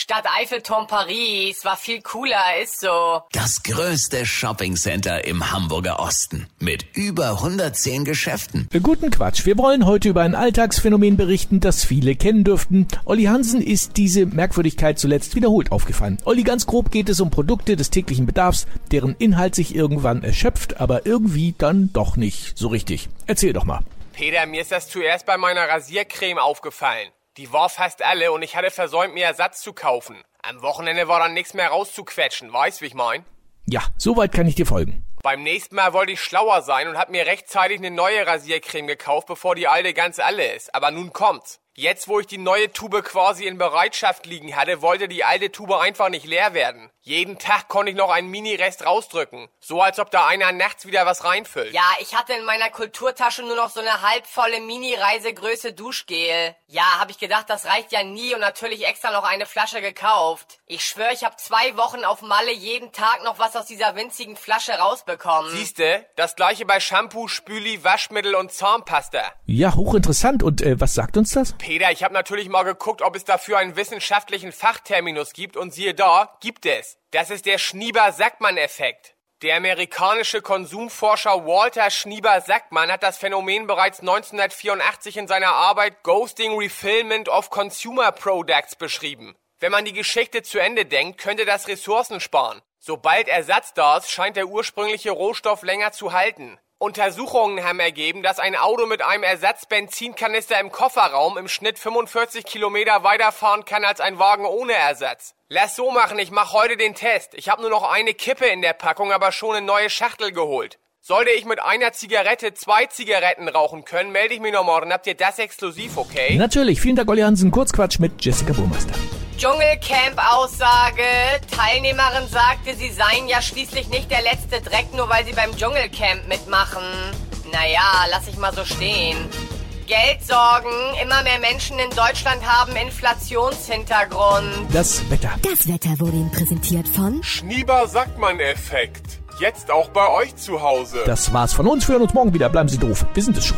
Stadt Eiffelturm Paris war viel cooler, ist so. Das größte Shoppingcenter im Hamburger Osten mit über 110 Geschäften. Guten Quatsch. Wir wollen heute über ein Alltagsphänomen berichten, das viele kennen dürften. Olli Hansen ist diese Merkwürdigkeit zuletzt wiederholt aufgefallen. Olli, ganz grob geht es um Produkte des täglichen Bedarfs, deren Inhalt sich irgendwann erschöpft, aber irgendwie dann doch nicht so richtig. Erzähl doch mal. Peter, mir ist das zuerst bei meiner Rasiercreme aufgefallen. Die war fast alle und ich hatte versäumt, mir Ersatz zu kaufen. Am Wochenende war dann nichts mehr rauszuquetschen, weißt wie ich mein? Ja, soweit kann ich dir folgen. Beim nächsten Mal wollte ich schlauer sein und hab mir rechtzeitig eine neue Rasiercreme gekauft, bevor die alte ganz alle ist. Aber nun kommt's. Jetzt, wo ich die neue Tube quasi in Bereitschaft liegen hatte, wollte die alte Tube einfach nicht leer werden. Jeden Tag konnte ich noch einen Mini-Rest rausdrücken. So als ob da einer nachts wieder was reinfüllt. Ja, ich hatte in meiner Kulturtasche nur noch so eine halbvolle Mini-Reisegröße Duschgel. Ja, hab ich gedacht, das reicht ja nie und natürlich extra noch eine Flasche gekauft. Ich schwöre, ich hab zwei Wochen auf Malle jeden Tag noch was aus dieser winzigen Flasche rausbekommen. Siehste, das gleiche bei Shampoo, Spüli, Waschmittel und Zahnpasta. Ja, hochinteressant. Und äh, was sagt uns das? Peter, ich habe natürlich mal geguckt, ob es dafür einen wissenschaftlichen Fachterminus gibt und siehe da, gibt es. Das ist der Schnieber-Sackmann-Effekt. Der amerikanische Konsumforscher Walter Schnieber-Sackmann hat das Phänomen bereits 1984 in seiner Arbeit Ghosting Refillment of Consumer Products beschrieben. Wenn man die Geschichte zu Ende denkt, könnte das Ressourcen sparen. Sobald Ersatz da ist, scheint der ursprüngliche Rohstoff länger zu halten. Untersuchungen haben ergeben, dass ein Auto mit einem Ersatzbenzinkanister im Kofferraum im Schnitt 45 Kilometer weiterfahren kann als ein Wagen ohne Ersatz. Lass so machen, ich mach heute den Test. Ich habe nur noch eine Kippe in der Packung, aber schon eine neue Schachtel geholt. Sollte ich mit einer Zigarette zwei Zigaretten rauchen können, melde ich mich noch morgen. Habt ihr das exklusiv, okay? Natürlich. Vielen Dank, Olli Hansen. Kurzquatsch mit Jessica Burmeister. Dschungelcamp-Aussage. Teilnehmerin sagte, sie seien ja schließlich nicht der letzte Dreck, nur weil sie beim Dschungelcamp mitmachen. Naja, lass ich mal so stehen. Geldsorgen. Immer mehr Menschen in Deutschland haben Inflationshintergrund. Das Wetter. Das Wetter wurde Ihnen präsentiert von Schnieber-Sackmann-Effekt. Jetzt auch bei euch zu Hause. Das war's von uns. Wir hören uns morgen wieder. Bleiben Sie doof. Wir sind es schon.